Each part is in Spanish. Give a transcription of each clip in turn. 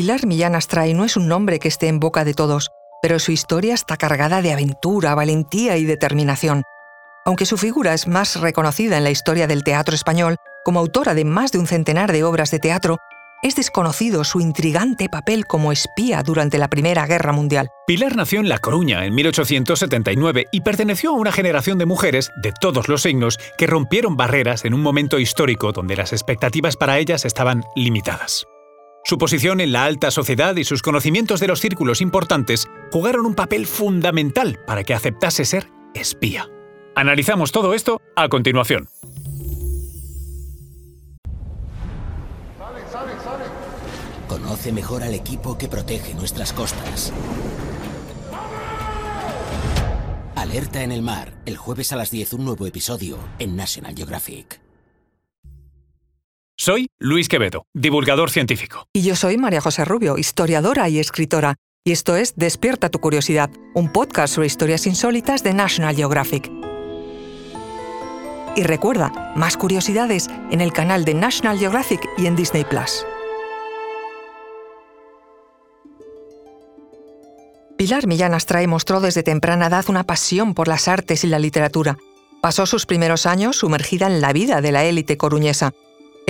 Pilar Millán Astray no es un nombre que esté en boca de todos, pero su historia está cargada de aventura, valentía y determinación. Aunque su figura es más reconocida en la historia del teatro español como autora de más de un centenar de obras de teatro, es desconocido su intrigante papel como espía durante la Primera Guerra Mundial. Pilar nació en La Coruña en 1879 y perteneció a una generación de mujeres de todos los signos que rompieron barreras en un momento histórico donde las expectativas para ellas estaban limitadas. Su posición en la alta sociedad y sus conocimientos de los círculos importantes jugaron un papel fundamental para que aceptase ser espía. Analizamos todo esto a continuación. Conoce mejor al equipo que protege nuestras costas. Alerta en el mar, el jueves a las 10 un nuevo episodio en National Geographic. Soy Luis Quevedo, divulgador científico. Y yo soy María José Rubio, historiadora y escritora. Y esto es Despierta tu curiosidad, un podcast sobre historias insólitas de National Geographic. Y recuerda, más curiosidades en el canal de National Geographic y en Disney Plus. Pilar Millán Astray mostró desde temprana edad una pasión por las artes y la literatura. Pasó sus primeros años sumergida en la vida de la élite coruñesa.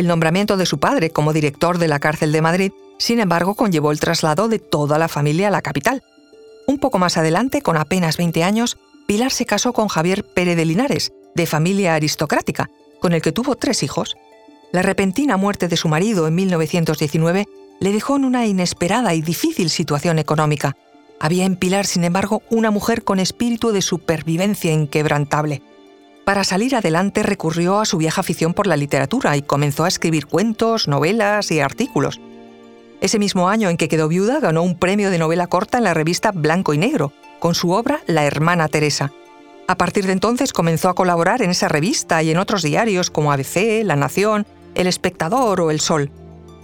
El nombramiento de su padre como director de la cárcel de Madrid, sin embargo, conllevó el traslado de toda la familia a la capital. Un poco más adelante, con apenas 20 años, Pilar se casó con Javier Pérez de Linares, de familia aristocrática, con el que tuvo tres hijos. La repentina muerte de su marido en 1919 le dejó en una inesperada y difícil situación económica. Había en Pilar, sin embargo, una mujer con espíritu de supervivencia inquebrantable. Para salir adelante recurrió a su vieja afición por la literatura y comenzó a escribir cuentos, novelas y artículos. Ese mismo año en que quedó viuda ganó un premio de novela corta en la revista Blanco y Negro, con su obra La hermana Teresa. A partir de entonces comenzó a colaborar en esa revista y en otros diarios como ABC, La Nación, El Espectador o El Sol.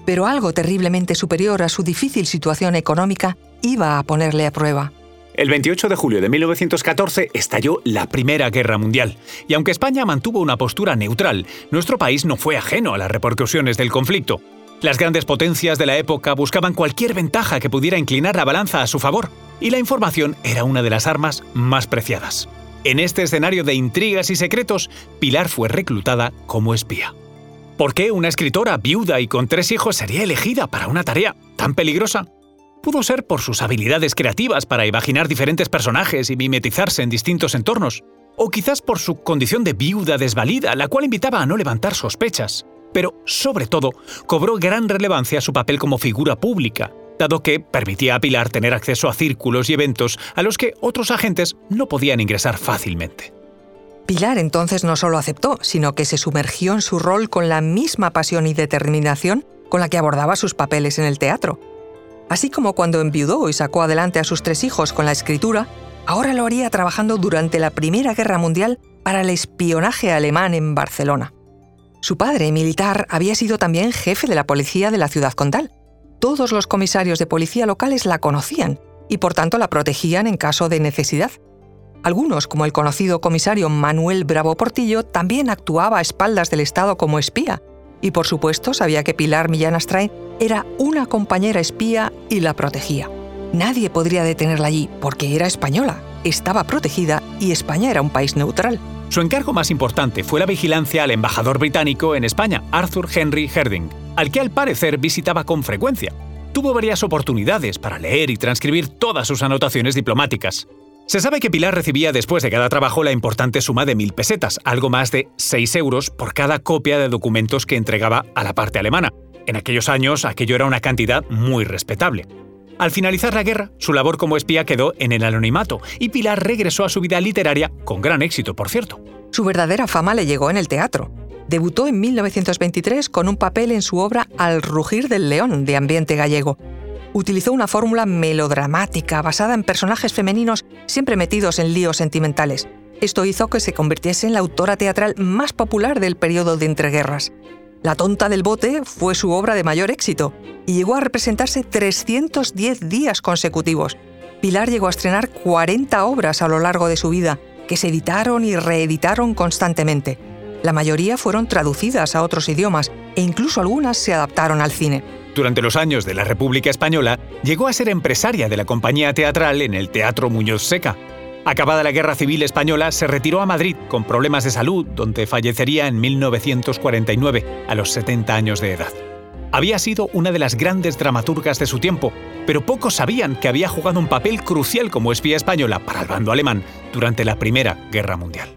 Pero algo terriblemente superior a su difícil situación económica iba a ponerle a prueba. El 28 de julio de 1914 estalló la Primera Guerra Mundial, y aunque España mantuvo una postura neutral, nuestro país no fue ajeno a las repercusiones del conflicto. Las grandes potencias de la época buscaban cualquier ventaja que pudiera inclinar la balanza a su favor, y la información era una de las armas más preciadas. En este escenario de intrigas y secretos, Pilar fue reclutada como espía. ¿Por qué una escritora viuda y con tres hijos sería elegida para una tarea tan peligrosa? Pudo ser por sus habilidades creativas para imaginar diferentes personajes y mimetizarse en distintos entornos, o quizás por su condición de viuda desvalida, la cual invitaba a no levantar sospechas. Pero, sobre todo, cobró gran relevancia su papel como figura pública, dado que permitía a Pilar tener acceso a círculos y eventos a los que otros agentes no podían ingresar fácilmente. Pilar entonces no solo aceptó, sino que se sumergió en su rol con la misma pasión y determinación con la que abordaba sus papeles en el teatro. Así como cuando enviudó y sacó adelante a sus tres hijos con la escritura, ahora lo haría trabajando durante la Primera Guerra Mundial para el espionaje alemán en Barcelona. Su padre, militar, había sido también jefe de la policía de la ciudad condal. Todos los comisarios de policía locales la conocían y por tanto la protegían en caso de necesidad. Algunos, como el conocido comisario Manuel Bravo Portillo, también actuaba a espaldas del Estado como espía, y por supuesto sabía que Pilar Millán Astray era una compañera espía y la protegía. Nadie podría detenerla allí porque era española, estaba protegida y España era un país neutral. Su encargo más importante fue la vigilancia al embajador británico en España, Arthur Henry Herding, al que al parecer visitaba con frecuencia. Tuvo varias oportunidades para leer y transcribir todas sus anotaciones diplomáticas. Se sabe que Pilar recibía después de cada trabajo la importante suma de mil pesetas, algo más de 6 euros por cada copia de documentos que entregaba a la parte alemana. En aquellos años aquello era una cantidad muy respetable. Al finalizar la guerra, su labor como espía quedó en el anonimato y Pilar regresó a su vida literaria, con gran éxito, por cierto. Su verdadera fama le llegó en el teatro. Debutó en 1923 con un papel en su obra Al rugir del león, de ambiente gallego, utilizó una fórmula melodramática basada en personajes femeninos siempre metidos en líos sentimentales. Esto hizo que se convirtiese en la autora teatral más popular del periodo de entreguerras. La tonta del bote fue su obra de mayor éxito y llegó a representarse 310 días consecutivos. Pilar llegó a estrenar 40 obras a lo largo de su vida, que se editaron y reeditaron constantemente. La mayoría fueron traducidas a otros idiomas e incluso algunas se adaptaron al cine. Durante los años de la República Española, llegó a ser empresaria de la compañía teatral en el Teatro Muñoz Seca. Acabada la Guerra Civil Española, se retiró a Madrid con problemas de salud, donde fallecería en 1949, a los 70 años de edad. Había sido una de las grandes dramaturgas de su tiempo, pero pocos sabían que había jugado un papel crucial como espía española para el bando alemán durante la Primera Guerra Mundial.